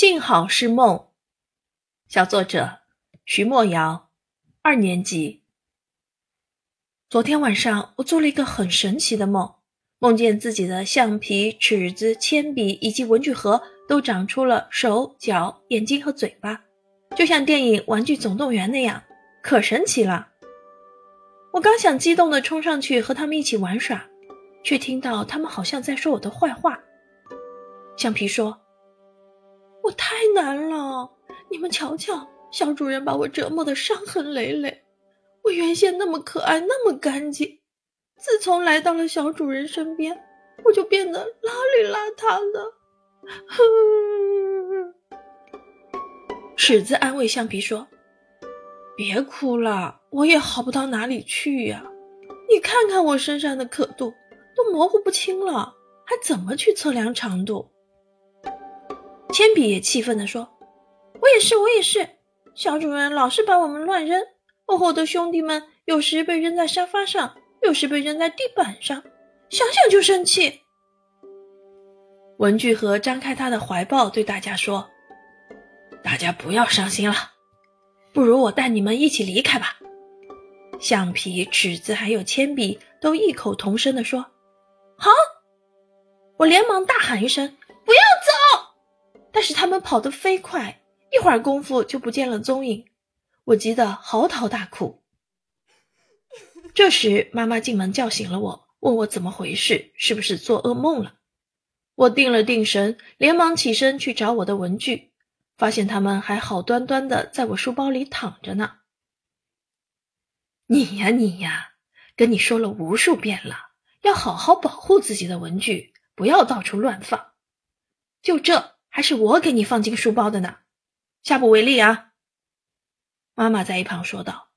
幸好是梦。小作者徐墨瑶，二年级。昨天晚上我做了一个很神奇的梦，梦见自己的橡皮、尺子、铅笔以及文具盒都长出了手脚、眼睛和嘴巴，就像电影《玩具总动员》那样，可神奇了。我刚想激动地冲上去和他们一起玩耍，却听到他们好像在说我的坏话。橡皮说。我太难了，你们瞧瞧，小主人把我折磨的伤痕累累。我原先那么可爱，那么干净，自从来到了小主人身边，我就变得邋里邋遢的。哼！尺子安慰橡皮说：“别哭了，我也好不到哪里去呀。你看看我身上的刻度，都模糊不清了，还怎么去测量长度？”铅笔也气愤地说：“我也是，我也是。小主人老是把我们乱扔，我和我的兄弟们有时被扔在沙发上，有时被扔在地板上，想想就生气。”文具盒张开他的怀抱，对大家说：“大家不要伤心了，不如我带你们一起离开吧。”橡皮、尺子还有铅笔都异口同声地说：“好！”我连忙大喊一声：“不要走！”但是他们跑得飞快，一会儿功夫就不见了踪影，我急得嚎啕大哭。这时，妈妈进门叫醒了我，问我怎么回事，是不是做噩梦了？我定了定神，连忙起身去找我的文具，发现他们还好端端的在我书包里躺着呢。你呀，你呀，跟你说了无数遍了，要好好保护自己的文具，不要到处乱放。就这。还是我给你放进书包的呢，下不为例啊！妈妈在一旁说道：“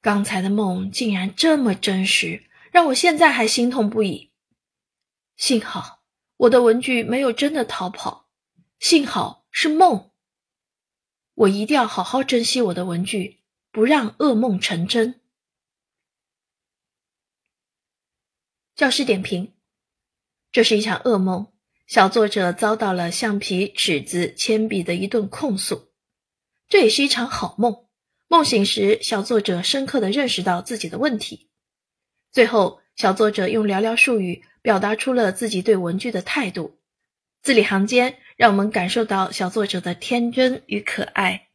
刚才的梦竟然这么真实，让我现在还心痛不已。幸好我的文具没有真的逃跑，幸好是梦。我一定要好好珍惜我的文具，不让噩梦成真。”教师点评：这是一场噩梦。小作者遭到了橡皮、尺子、铅笔的一顿控诉，这也是一场好梦。梦醒时，小作者深刻地认识到自己的问题。最后，小作者用寥寥数语表达出了自己对文具的态度，字里行间让我们感受到小作者的天真与可爱。